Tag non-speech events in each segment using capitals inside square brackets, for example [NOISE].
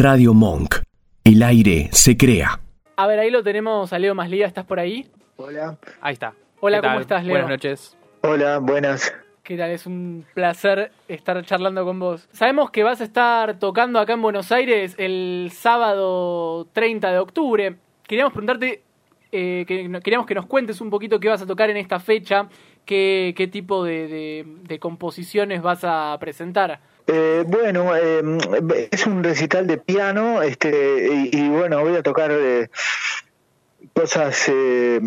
Radio Monk. El aire se crea. A ver, ahí lo tenemos a Leo Maslía, ¿estás por ahí? Hola. Ahí está. Hola. ¿cómo estás, Leo? Buenas noches. Hola, buenas. ¿Qué tal? Es un placer estar charlando con vos. Sabemos que vas a estar tocando acá en Buenos Aires el sábado 30 de octubre. Queríamos preguntarte, eh, que, queríamos que nos cuentes un poquito qué vas a tocar en esta fecha, qué, qué tipo de, de- de composiciones vas a presentar. Eh, bueno, eh, es un recital de piano, este, y, bueno, voy a tocar eh, cosas, eh,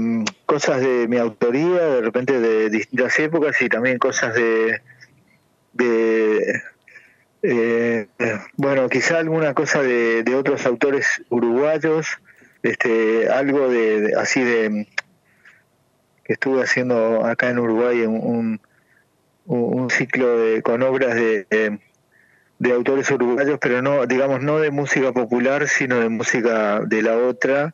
cosas de mi autoría, de repente de distintas épocas y también cosas de, de eh, bueno, quizá alguna cosa de, otros autores uruguayos, este, algo de, así de que estuve haciendo acá en Uruguay un, un, un ciclo de, con obras de, de, autores uruguayos, pero no, digamos, no de música popular, sino de música de la otra.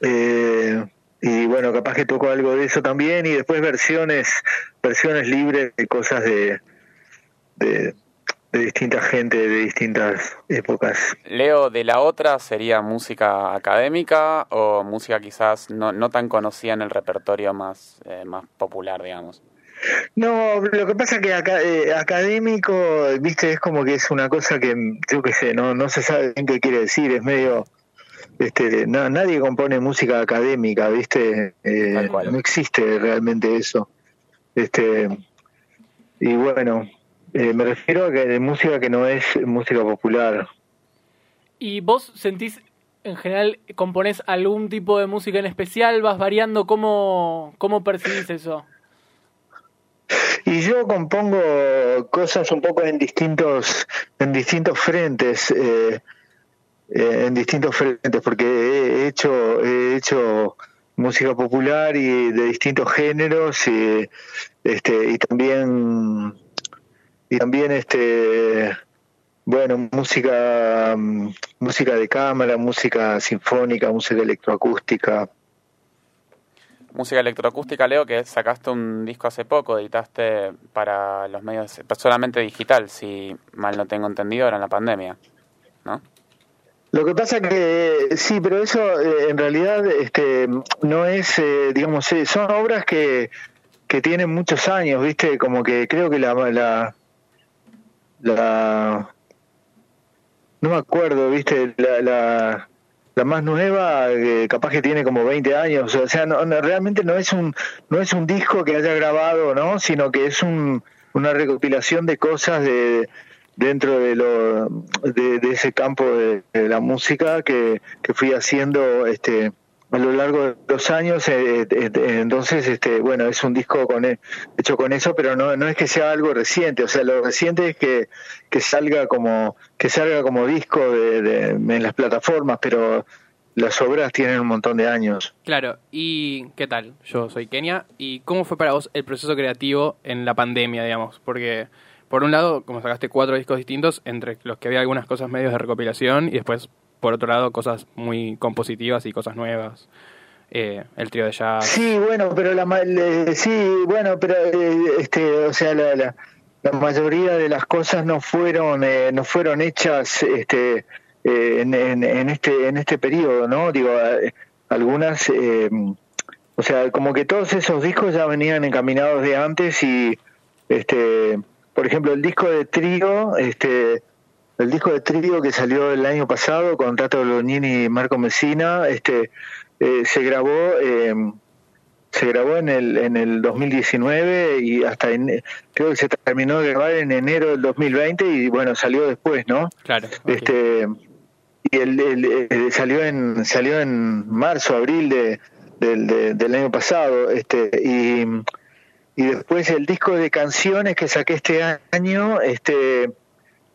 Eh, y bueno, capaz que toco algo de eso también, y después versiones, versiones libres de cosas de, de, de distinta gente, de distintas épocas. Leo, de la otra sería música académica o música quizás no, no tan conocida en el repertorio más, eh, más popular, digamos. No, lo que pasa que acá, eh, académico, viste, es como que es una cosa que, yo qué sé, no, no se sabe bien qué quiere decir, es medio, este, na- nadie compone música académica, viste, Eh, no existe realmente eso, este, y bueno, eh, me refiero a que de música que no es música popular. ¿Y vos sentís, en general, componés algún tipo de música en especial? ¿Vas variando? ¿Cómo, cómo percibís eso? Y yo compongo cosas un poco en distintos, en distintos frentes, eh, eh, en distintos frentes, porque he hecho, he hecho música popular y de distintos géneros y, este, y también, y también este, bueno, música, música de cámara, música sinfónica, música electroacústica. Música electroacústica, Leo, que sacaste un disco hace poco, editaste para los medios, solamente digital, si mal no tengo entendido, era en la pandemia, ¿no? Lo que pasa que sí, pero eso eh, en realidad este no es, eh, digamos, eh, son obras que, que tienen muchos años, ¿viste? Como que creo que la, la, la no me acuerdo, ¿viste? La, la, la más nueva eh, capaz que tiene como 20 años, o sea, no, no, realmente no es un no es un disco que haya grabado, ¿no? Sino que es un, una recopilación de cosas de dentro de lo de, ese campo de, de la música que, que fui haciendo este a lo largo de los años eh, eh, eh, entonces este bueno es un disco con hecho con eso pero no no es que sea algo reciente o sea lo reciente es que, que salga como que salga como disco de- en las plataformas pero las obras tienen un montón de años Claro, ¿y qué tal? Yo soy Kenia. ¿Y cómo fue para vos el proceso creativo en la pandemia, digamos? Porque, por un lado, como sacaste cuatro discos distintos, entre los que había algunas cosas medios de recopilación, y después, por otro lado, cosas muy compositivas y cosas nuevas. Eh, el trío de jazz. Sí, bueno, pero la sí, bueno, pero eh, este, o sea, la, la, la mayoría de las cosas no fueron eh, no fueron hechas este eh, en, en, en este en este periodo, ¿no? Digo, algunas eh, o sea, como que todos esos discos ya venían encaminados de antes y este, por ejemplo, el disco de trío, este el disco de trío que salió el año pasado con Tato Bolognini y Marco Messina, este eh, se grabó eh, se grabó en el en el 2019 y hasta en, creo que se terminó de grabar en enero del 2020 y bueno salió después no Claro. este y el, el- el- salió en salió en marzo abril de, del- de- del año pasado este y y después el disco de canciones que saqué este año este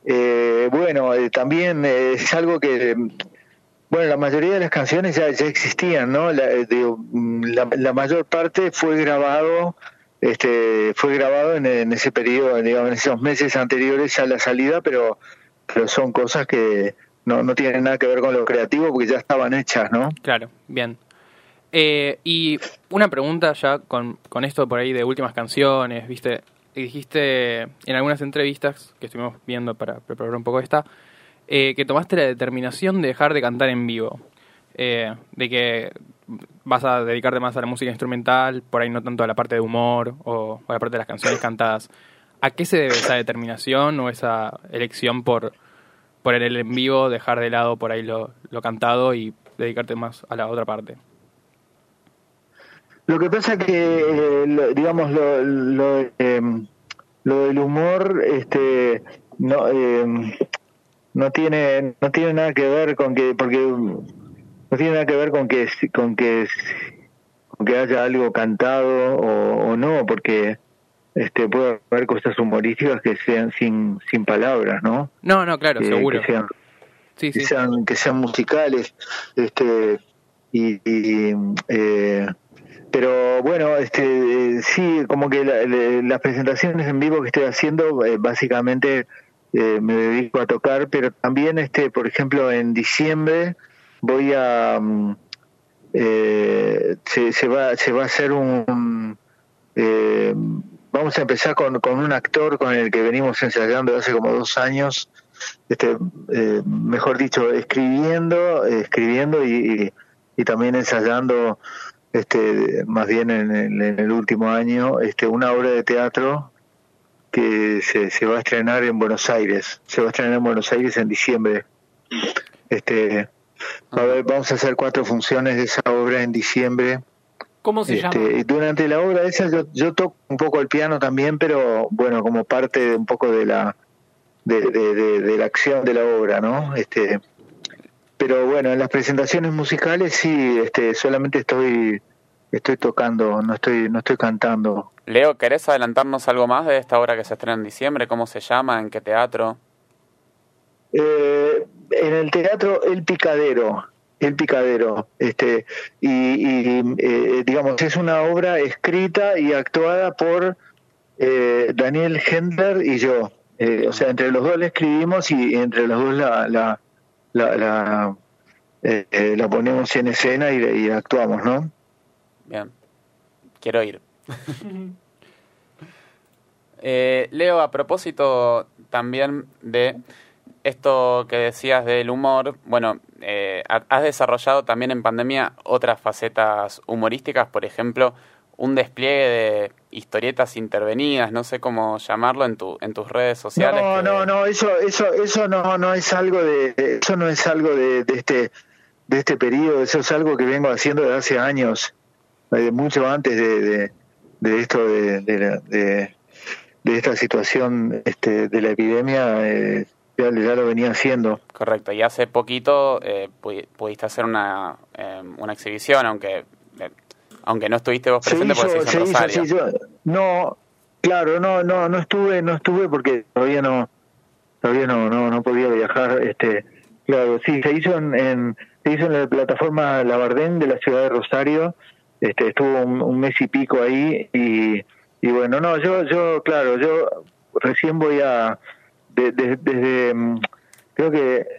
eh, bueno eh, también eh, es algo que bueno, la mayoría de las canciones ya, ya existían, ¿no? La, eh, digo, mm, la, la mayor parte fue grabado, este, fue grabado en, ese periodo, digamos, en esos meses anteriores a la salida, pero, pero son cosas que no, no tienen nada que ver con lo creativo porque ya estaban hechas, ¿no? Claro, bien. Eh, y una pregunta ya con, con esto por ahí de últimas canciones, viste, dijiste en algunas entrevistas que estuvimos viendo para preparar un poco esta, eh, que tomaste la determinación de dejar de cantar en vivo. Eh, de que vas a dedicarte más a la música instrumental, por ahí no tanto a la parte de humor o a la parte de las canciones cantadas. ¿A qué se debe esa determinación o esa elección por, por el en vivo, dejar de lado por ahí lo, lo cantado y dedicarte más a la otra parte? Lo que pasa que, eh, digamos, lo, lo, em, lo, del humor, este, no, em, no tiene, no tiene nada que ver con que, porque no tiene nada que ver con que, con que, con que haya algo cantado o, no, porque este puede haber cosas humorísticas que sean sin, sin palabras, ¿no? No, no, claro, seguro. Que sean, Que sean, que sean musicales, este, y, y eh, pero bueno, este, sí, como que las presentaciones en vivo que estoy haciendo, eh, básicamente eh, me dedico a tocar, pero también, este, por ejemplo, en diciembre voy a, mm, eh, se, va, se va a hacer un, vamos a empezar con, con un actor con el que venimos ensayando hace como dos años, este, mejor dicho, escribiendo, escribiendo y, y también ensayando este, más bien en, el último año, este, una obra de teatro que se, se va a estrenar en Buenos Aires. Se va a estrenar en Buenos Aires en diciembre. Este, a ver, vamos a hacer cuatro funciones de esa obra en diciembre. ¿Cómo se este, llama? Y durante la obra esa yo, yo toco un poco el piano también, pero bueno, como parte de un poco de la de, de, de la acción de la obra, ¿no? Este, pero bueno, en las presentaciones musicales sí, este, solamente estoy estoy tocando, no estoy no estoy cantando. Leo, ¿querés adelantarnos algo más de esta obra que se estrena en diciembre? ¿Cómo se llama? ¿En qué teatro? Eh, en el teatro El Picadero, El Picadero, este y, eh, digamos es una obra escrita y actuada por eh, Daniel Hendler y yo. o sea, entre los dos la escribimos y entre los dos la la, la, eh, eh, la ponemos en escena y, actuamos, ¿no? Bien, quiero ir. [LAUGHS] eh, Leo, a propósito también de esto que decías del humor, bueno, eh, has desarrollado también en pandemia otras facetas humorísticas, por ejemplo, un despliegue de historietas intervenidas, no sé cómo llamarlo en tu en tus redes sociales. No, no, no, eso eso eso no no es algo de eso no es algo de, este de este periodo, eso es algo que vengo haciendo desde hace años, eh, mucho antes de, de, esto de, de, esta situación este, de la epidemia. Eh, ya, lo venía haciendo. Correcto, y hace poquito eh, pudiste hacer una, una exhibición, aunque aunque no estuviste vos presente porque se Rosario. yo, no, claro, no, no, no estuve, no estuve porque todavía no, todavía no, no, no podía viajar, este, claro, sí, se hizo en, se hizo en la plataforma Labardén de la ciudad de Rosario, este, estuvo un, mes y pico ahí y, y bueno, no, yo, yo, claro, yo recién voy a, desde, mm, creo que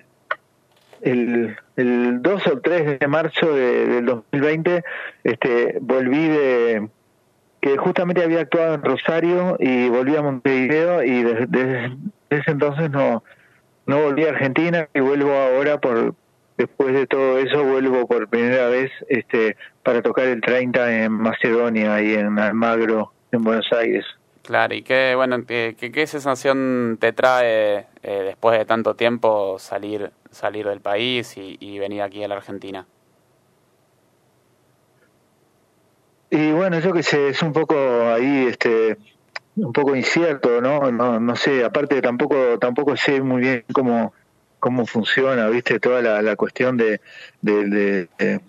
el, el 2 o 3 de marzo de, del 2020 este, volví de que justamente había actuado en Rosario y volví a Montevideo y desde, ese entonces no, no volví a Argentina y vuelvo ahora por después de todo eso vuelvo por primera vez este para tocar el 30 en Macedonia y en Almagro en Buenos Aires. Claro, y qué, bueno, qué, qué sensación te trae eh, después de tanto tiempo salir salir del país y, venir aquí a la Argentina? Y bueno, yo que sé, es un poco ahí, este, un poco incierto, ¿no? No, no sé, aparte tampoco, tampoco sé muy bien cómo, cómo funciona, viste, toda la, cuestión de, de,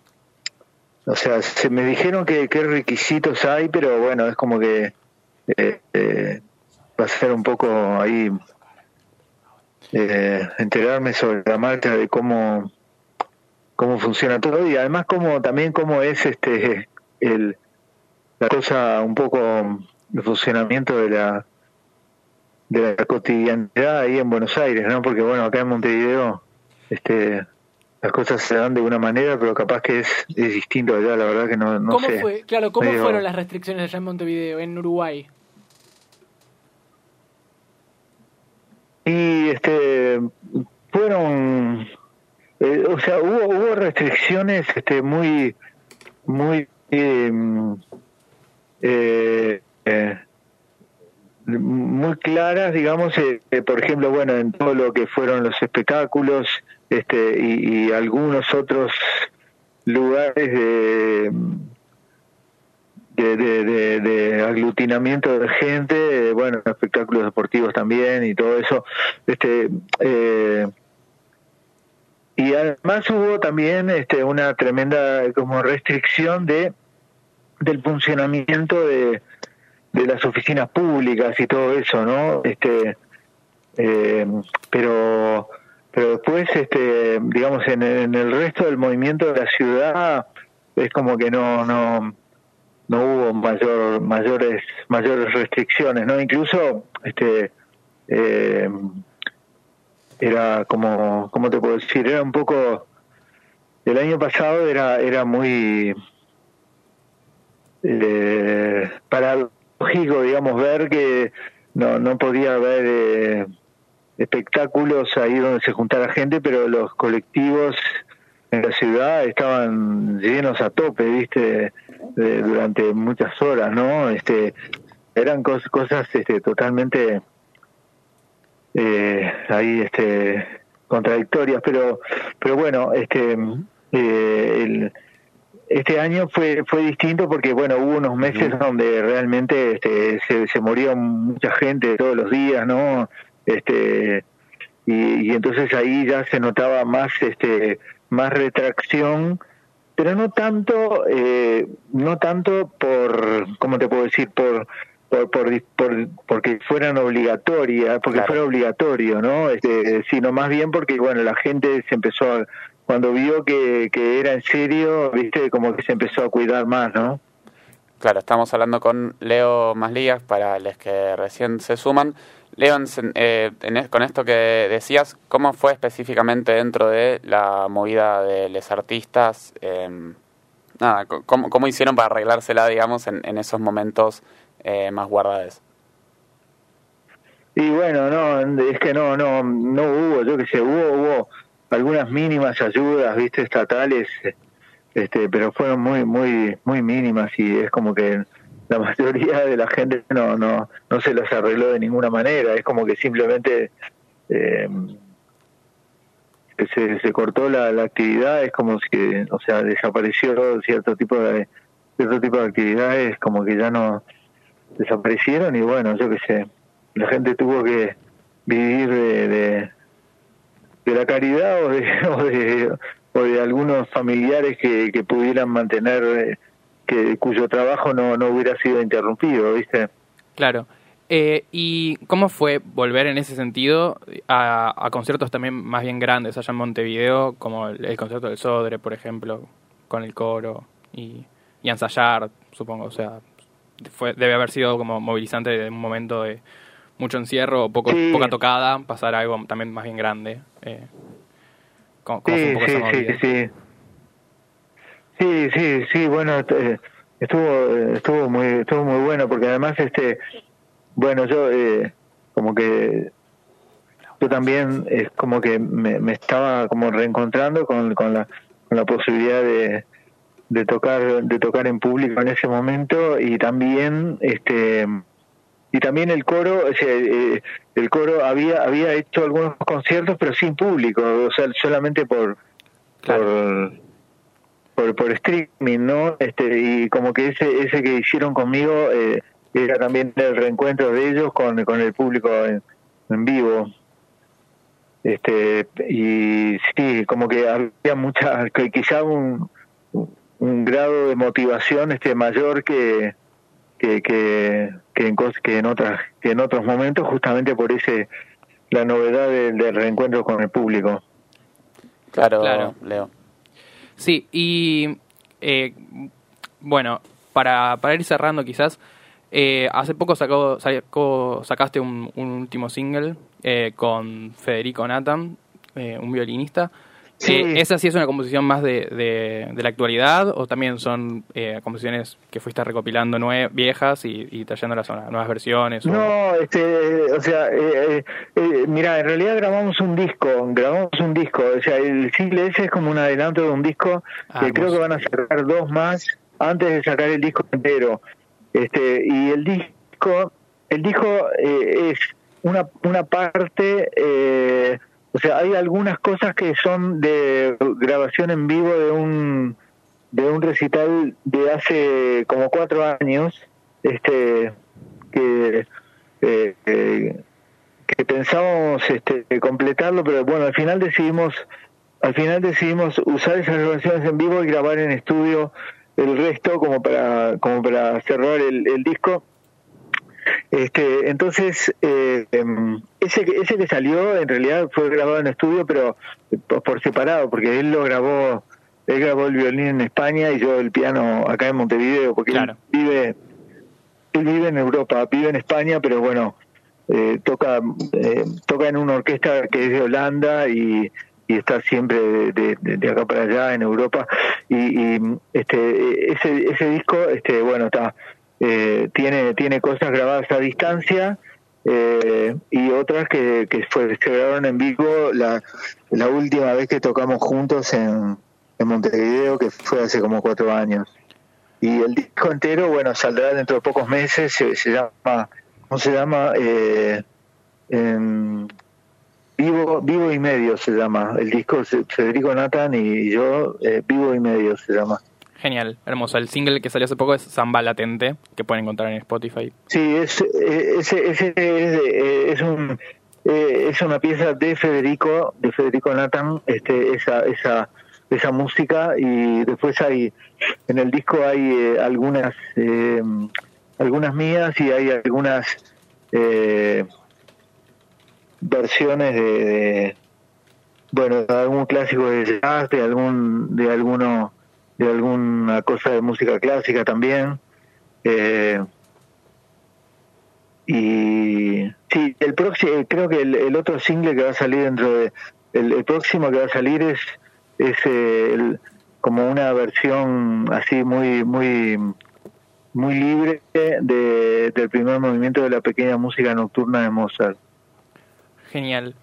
o sea, se me dijeron que qué requisitos hay, pero bueno, es como que eh, va a ser un poco ahí eh, enterarme sobre la marcha de cómo cómo funciona todo y además cómo también cómo es este el la cosa un poco el funcionamiento de la de la cotidianidad ahí en Buenos Aires, ¿no? Porque bueno, acá en Montevideo este las cosas se dan de una manera, pero capaz que es, es distinto allá, la verdad que no, no ¿Cómo sé. Fue, claro, ¿cómo fueron las restricciones allá en Montevideo, en Uruguay? Y este fueron, eh, o sea, hubo, hubo restricciones este, muy, muy, em, eh, eh, muy claras, digamos, eh, eh, por ejemplo, bueno, en todo lo que fueron los espectáculos este, y, algunos otros lugares de, de- de aglutinamiento de gente, eh, bueno, espectáculos deportivos también y todo eso. Este, eh, y además hubo también este, una tremenda como restricción de del funcionamiento de, de las oficinas públicas y todo eso, ¿no? Este, eh, pero pero después, este, digamos, en, en el resto del movimiento de la ciudad es como que no no no hubo mayor mayores mayores restricciones, ¿no? Incluso, este, eh, era como, ¿cómo te puedo decir? Era un poco, el año pasado era era muy eh, paradójico, digamos, ver que no, no podía haber eh, espectáculos ahí donde se juntara gente, pero los colectivos en la ciudad estaban llenos a tope, viste, de- durante muchas horas, ¿no? Este, eran cos- cosas este, totalmente eh, ahí este contradictorias, pero pero bueno, este eh, el, este año fue fue distinto porque bueno hubo unos meses donde realmente este, se, se moría mucha gente todos los días no este y, y entonces ahí ya se notaba más este más retracción pero no tanto eh, no tanto por cómo te puedo decir por por, por, por- porque fueran obligatorias porque Claro. fuera obligatorio no este sino más bien porque bueno la gente se empezó a cuando vio que, que era en serio, viste, como que se empezó a cuidar más, ¿no? Claro, estamos hablando con Leo Maslías para los que recién se suman. Leo, eh, en con esto que decías, ¿cómo fue específicamente dentro de la movida de los artistas? Eh, nada, ¿cómo, ¿cómo hicieron para arreglársela, digamos, en, en esos momentos eh, más guardados? Y bueno, no, es que no, no, no hubo, yo que sé, hubo, hubo algunas mínimas ayudas, viste, estatales, este, pero fueron muy, muy, muy mínimas y es como que la [LAUGHS] mayoría de la gente no, no, no se las arregló de ninguna manera, es como que simplemente eh, se, se cortó la, la actividad, es como que, o sea, desapareció cierto tipo de cierto tipo de actividades, como que ya no desaparecieron y bueno, yo qué sé, la gente tuvo que vivir de, caridad o de, [LAUGHS] o de, o de algunos familiares que, que pudieran mantener, eh, que cuyo trabajo no, no hubiera sido interrumpido, ¿viste? Claro. Eh, ¿Y cómo fue volver en ese sentido a, a conciertos también más bien grandes allá en Montevideo, como el, el concierto del Sodre, por ejemplo, con el coro y, y ensayar, supongo? O sea, fue, debe haber sido como movilizante de un momento de mucho encierro, poco, Sí. poca tocada, pasar a algo también más bien grande. Eh, ¿cómo, cómo fue Sí, un poco sí, esa sí, sí. Sí, sí, sí, bueno, eh, estuvo estuvo muy estuvo muy bueno porque además este bueno, yo eh, como que yo también es como que me, me estaba como reencontrando con, con la con la posibilidad de, de tocar de tocar en público en ese momento y también este y también el coro eh, el coro había había hecho algunos conciertos pero sin público o sea solamente por por, por por streaming no este y como que ese ese que hicieron conmigo eh, era también el reencuentro de ellos con, con el público en, en vivo. Este y sí como que había mucha que quizá un un grado de motivación este mayor que que que, que en que en otras que en otros momentos justamente por ese la novedad del, del reencuentro con el público Claro, Claro. Leo. Sí, y eh, bueno, para, para ir cerrando quizás, eh, hace poco sacó, sacó- sacaste un, un último single eh, con Federico Nathan, eh, un violinista. Sí. Eh, ¿Esa sí es una composición más de, de, de la actualidad o también son eh, composiciones que fuiste recopilando nue viejas y, y trayéndolas a nuevas versiones? o- No, este, o sea, eh, eh, mira, en realidad grabamos un disco, grabamos un disco, o sea, el single ese es como un adelanto de un disco Ah, que creo que van a sacar dos más antes de sacar el disco entero. Este, y el disco, el disco es una, una parte, eh, o sea, hay algunas cosas que son de grabación en vivo de un de un recital de hace como cuatro años, este, que eh, eh, pensábamos este, completarlo, pero bueno, al final decidimos al final decidimos usar esas grabaciones en vivo y grabar en estudio el resto como para como para cerrar el, el disco. Este, entonces eh, em, ese que ese que salió en realidad fue grabado en estudio, pero por, por separado, porque él lo grabó él grabó el violín en España y yo el piano acá en Montevideo, porque Claro. él vive él vive en Europa, vive en España, pero bueno, eh, toca eh, toca en una orquesta que es de Holanda y, y está siempre de, de- de acá para allá en Europa y, y, este ese ese disco este bueno está eh, tiene tiene cosas grabadas a distancia eh, y otras que, que fue, se grabaron en vivo la, la última vez que tocamos juntos en, en Montevideo que fue hace como cuatro años. Y el disco entero bueno saldrá dentro de pocos meses se, se llama cómo se llama eh, em, vivo vivo y medio se llama. El disco Federico Nathan y yo eh, vivo y medio se llama Genial, hermoso. El single que salió hace poco es Samba Latente, que pueden encontrar en Spotify. Sí, es, ese es, eh, es un eh, es una pieza de Federico, de Federico Nathan, este, esa, esa, esa música y después hay en el disco hay eh, algunas eh, algunas mías y hay algunas eh, versiones de, de bueno de algún clásico de jazz, de algún de alguno de alguna cosa de música clásica también. Eh, y sí, el próximo, creo que el, el otro single que va a salir dentro de, el, el próximo que va a salir es, es eh, el- como una versión así muy, muy, muy libre de, del primer movimiento de la pequeña música nocturna de Mozart. Genial,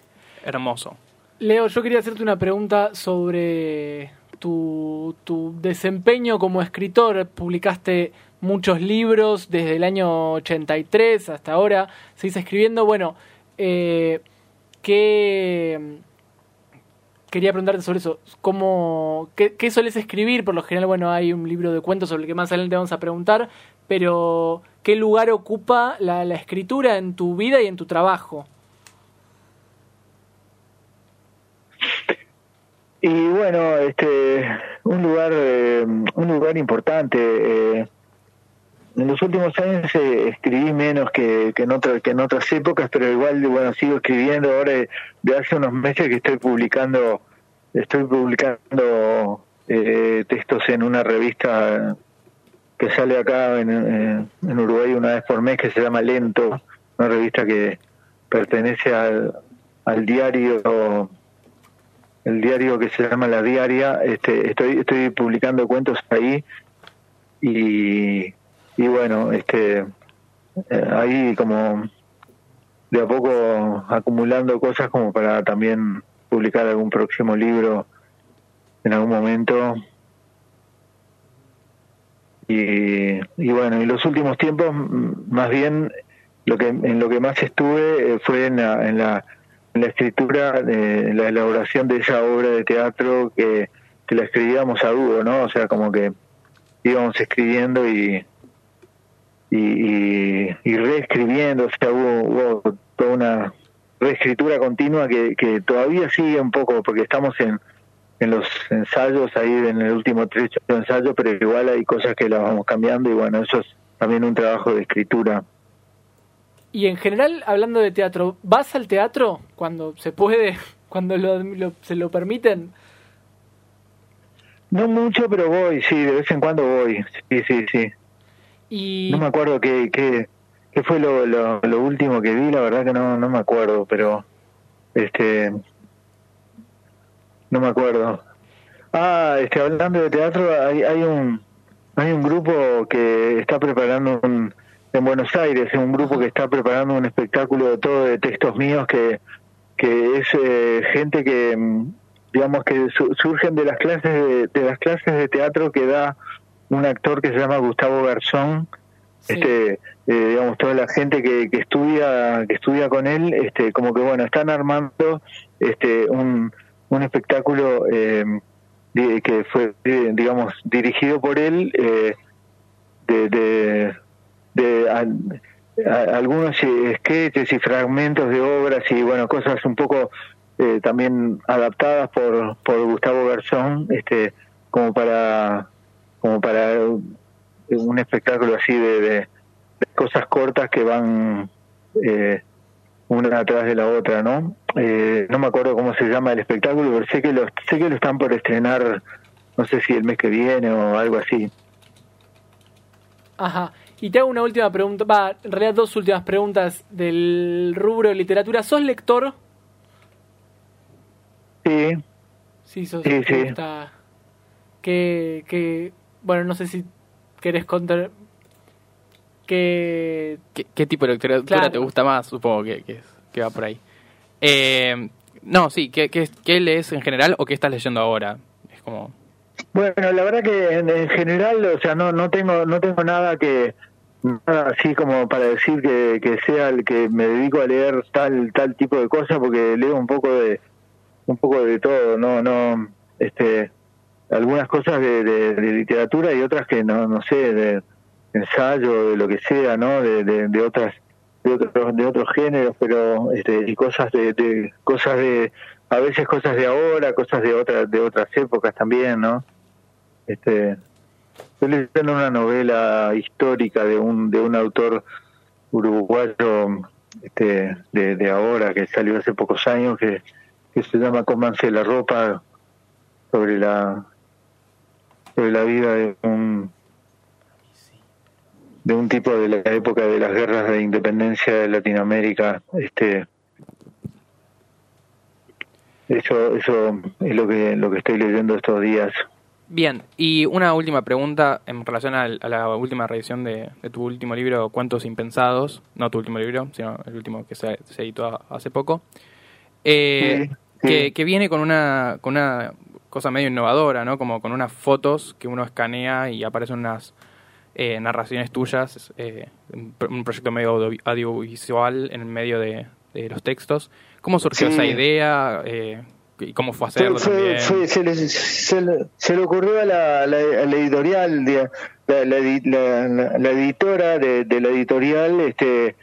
hermoso. Leo, yo quería hacerte una pregunta sobre tu, tu desempeño como escritor. Publicaste muchos libros desde el año 83 hasta ahora. Seguís escribiendo. Bueno, eh, ¿qué, quería preguntarte sobre eso. ¿Cómo, qué, ¿Qué solés escribir? Por lo general, bueno, hay un libro de cuentos sobre el que más adelante vamos a preguntar. Pero, ¿qué lugar ocupa la escritura en tu vida y en tu trabajo? Y bueno, este, un lugar, eh, un lugar importante. eh, en los últimos años eh, escribí menos que, que, en otras, que en otras épocas, pero igual, bueno, sigo escribiendo. Ahora, eh, de hace unos meses que estoy publicando, estoy publicando eh, textos en una revista que sale acá en, en, en Uruguay una vez por mes que se llama Lento, una revista que pertenece al, al diario el diario que se llama La Diaria, este, estoy, estoy publicando cuentos ahí y, bueno, este, eh, ahí como de a poco acumulando cosas como para también publicar algún próximo libro en algún momento. Y, y bueno, en los últimos tiempos, más bien, lo que en lo que más estuve eh, fue en la, en la la escritura, de la elaboración de esa obra de teatro que, que la escribíamos a dúo, ¿no? O sea, como que íbamos escribiendo y y, y, y reescribiendo, o sea, hubo, hubo toda una reescritura continua que, que todavía sigue un poco, porque estamos en, en los ensayos, ahí en el último trecho de ensayo, pero igual hay cosas que las vamos cambiando y bueno, eso es también un trabajo de escritura. Y en general, hablando de teatro, ¿vas al teatro cuando se puede, [LAUGHS] cuando lo, lo- se lo permiten? No mucho, pero voy, sí, de vez en cuando voy, sí, sí, sí. Y No me acuerdo qué, qué, qué fue lo, lo, lo último que vi, la verdad que no, no me acuerdo, pero este no me acuerdo. Ah, este, hablando de teatro, hay, hay un hay un grupo que está preparando un, en Buenos Aires, un grupo que está preparando un espectáculo de todo de textos míos que, que es eh, gente que mm, digamos que surgen de las clases de, de, las clases de teatro que da un actor que se llama Gustavo Garzón. Este eh, digamos toda la gente que, que estudia que estudia con él este como que bueno están armando este un, un espectáculo eh, que fue, digamos, dirigido por él, eh, de, de, algunos sketches y fragmentos de obras y, bueno, cosas un poco eh, también adaptadas por, por Gustavo Garzón, este, como para, como para un espectáculo así de, de, cosas cortas que van eh, una atrás de la otra, ¿no? Eh, no me acuerdo cómo se llama el espectáculo, pero sé que lo, sé que lo están por estrenar, no sé si el mes que viene o algo así. Ajá. Y te hago una última pregunta, va, en realidad dos últimas preguntas del rubro de literatura. ¿Sos lector? Sí. Sí, sos sí, sí. Que, que, bueno, no sé si querés contar ¿Qué, ¿Qué, tipo de literatura te gusta más? Supongo que, que, va por ahí. Eh, no, sí, ¿qué, ¿qué, lees en general o qué estás leyendo ahora? Es como... Bueno, la verdad que en, general, o sea, no, no tengo no tengo nada que así como para decir que, que sea el que me dedico a leer tal tal tipo de cosas porque leo un poco de un poco de todo, no no este algunas cosas de, de literatura y otras que no no sé de ensayo de lo que sea no de, de, otras de otros de otros géneros pero este y cosas de, de, cosas de a veces cosas de ahora cosas de otras de otras épocas también no este estoy leyendo una novela histórica de un de un autor uruguayo este de, ahora que salió hace pocos años que, que se llama Comanse la ropa sobre la sobre la vida de un de un tipo de la época de las guerras de independencia de Latinoamérica este eso eso es lo que lo que estoy leyendo estos días bien y una última pregunta en relación a, la última revisión de, tu último libro cuentos impensados. No tu último libro sino el último que se, se editó hace poco. Eh, Que, que viene con una con una cosa medio innovadora no como con unas fotos que uno escanea y aparecen unas eh, narraciones tuyas, eh, un proyecto medio audiovisual en medio de, los textos. ¿Cómo surgió esa idea? ¿Y cómo fue hacerlo también? se, le, se, le, ocurrió a la, editorial, la, editora de, la editorial, este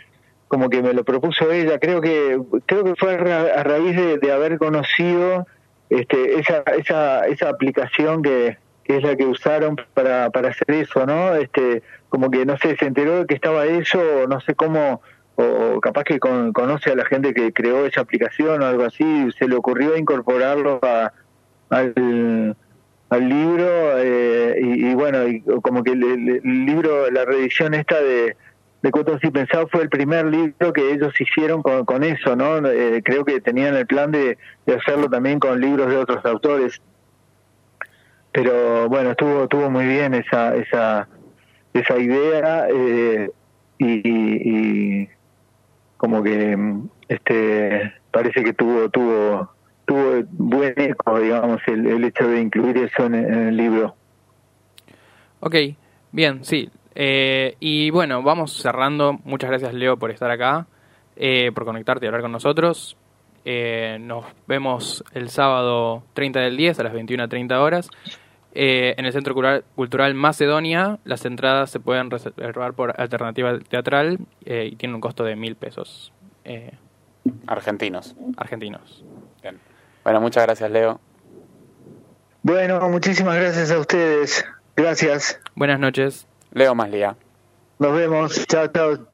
como que me lo propuso ella. Creo que creo que fue a, raíz de, de haber conocido este, esa, esa, esa aplicación que, que es la que usaron para, para hacer eso, ¿no? Este, como que no sé, se enteró de que estaba eso, no sé cómo, o capaz que conoce a la gente que creó esa aplicación o algo así, se le ocurrió incorporarlo a, al, al libro eh, y, bueno, y como que el, libro, la reedición esta de, de Cuentos y Pensados fue el primer libro que ellos hicieron con, con eso, ¿no? Eh, creo que tenían el plan de, de hacerlo también con libros de otros autores pero bueno estuvo estuvo muy bien esa esa esa idea eh, y, como que este parece que tuvo tuvo tuvo buen eco digamos el, el hecho de incluir eso en, el libro. Ok, bien sí. Eh, y bueno vamos cerrando. Muchas gracias Leo por estar acá eh, por conectarte y hablar con nosotros. Nos vemos el sábado 30 del 10 a las 21.30 horas eh, en el Centro Cultural Macedonia las entradas se pueden reservar por alternativa teatral eh, y tienen un costo de mil pesos. Eh, argentinos. Argentinos. Bueno, muchas gracias, Leo. Bueno, muchísimas gracias a ustedes. Gracias. Buenas noches. Leo Maslía. Nos vemos. Chao, chao.